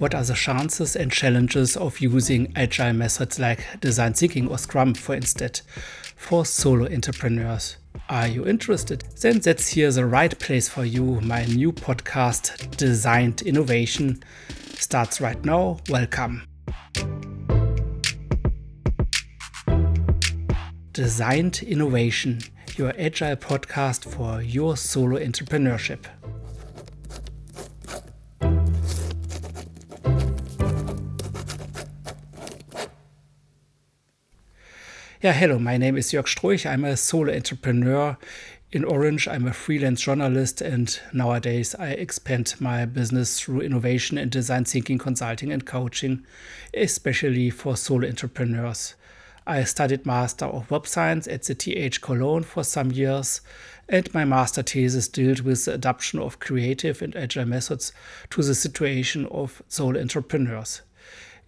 What are the chances and challenges of using agile methods like design thinking or Scrum, for instance, for solo entrepreneurs? Are you interested? Then that's here the right place for you. My new podcast, Designed Innovation, starts right now. Welcome. Designed Innovation, your agile podcast for your solo entrepreneurship. Yeah, hello, my name is Jörg Stroich. I'm a solo entrepreneur in Orange. I'm a freelance journalist, and nowadays I expand my business through innovation and design thinking, consulting, and coaching, especially for solo entrepreneurs. I studied Master of Web Science at the TH Cologne for some years, and my master thesis dealt with the adoption of creative and agile methods to the situation of solo entrepreneurs.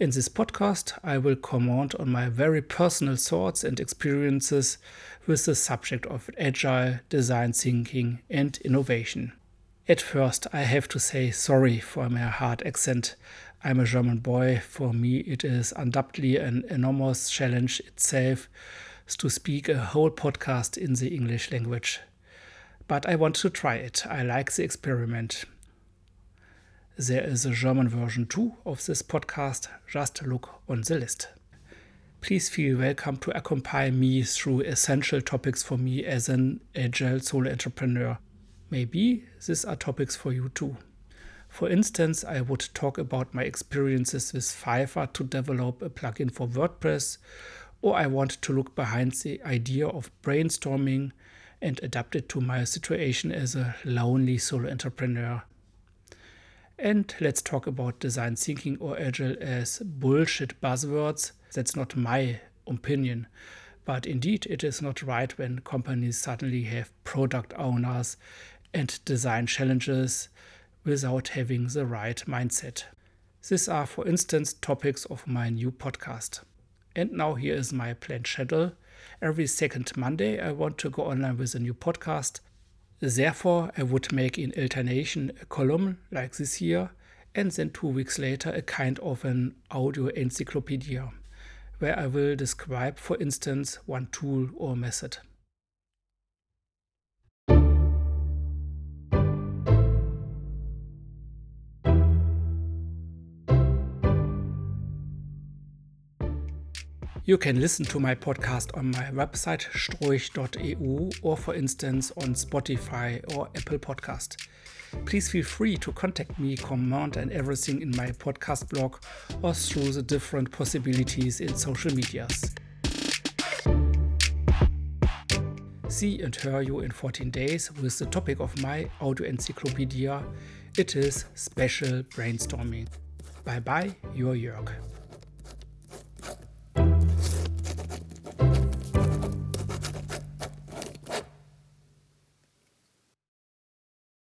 In this podcast, I will comment on my very personal thoughts and experiences with the subject of agile design thinking and innovation. At first, I have to say sorry for my hard accent. I'm a German boy. For me, it is undoubtedly an enormous challenge itself to speak a whole podcast in the English language. But I want to try it. I like the experiment. There is a German version too of this podcast. Just look on the list. Please feel welcome to accompany me through essential topics for me as an agile solo entrepreneur. Maybe these are topics for you too. For instance, I would talk about my experiences with Fiverr to develop a plugin for WordPress, or I want to look behind the idea of brainstorming and adapt it to my situation as a lonely solo entrepreneur. And let's talk about design thinking or agile as bullshit buzzwords. That's not my opinion. But indeed, it is not right when companies suddenly have product owners and design challenges without having the right mindset. These are, for instance, topics of my new podcast. And now here is my planned schedule. Every second Monday, I want to go online with a new podcast. Therefore, I would make in alternation a column like this here, and then two weeks later, a kind of an audio encyclopedia, where I will describe, for instance, one tool or method. You can listen to my podcast on my website stroich.eu or, for instance, on Spotify or Apple Podcast. Please feel free to contact me, comment, and everything in my podcast blog or through the different possibilities in social medias. See and hear you in 14 days with the topic of my audio encyclopedia. It is special brainstorming. Bye bye, your Jörg.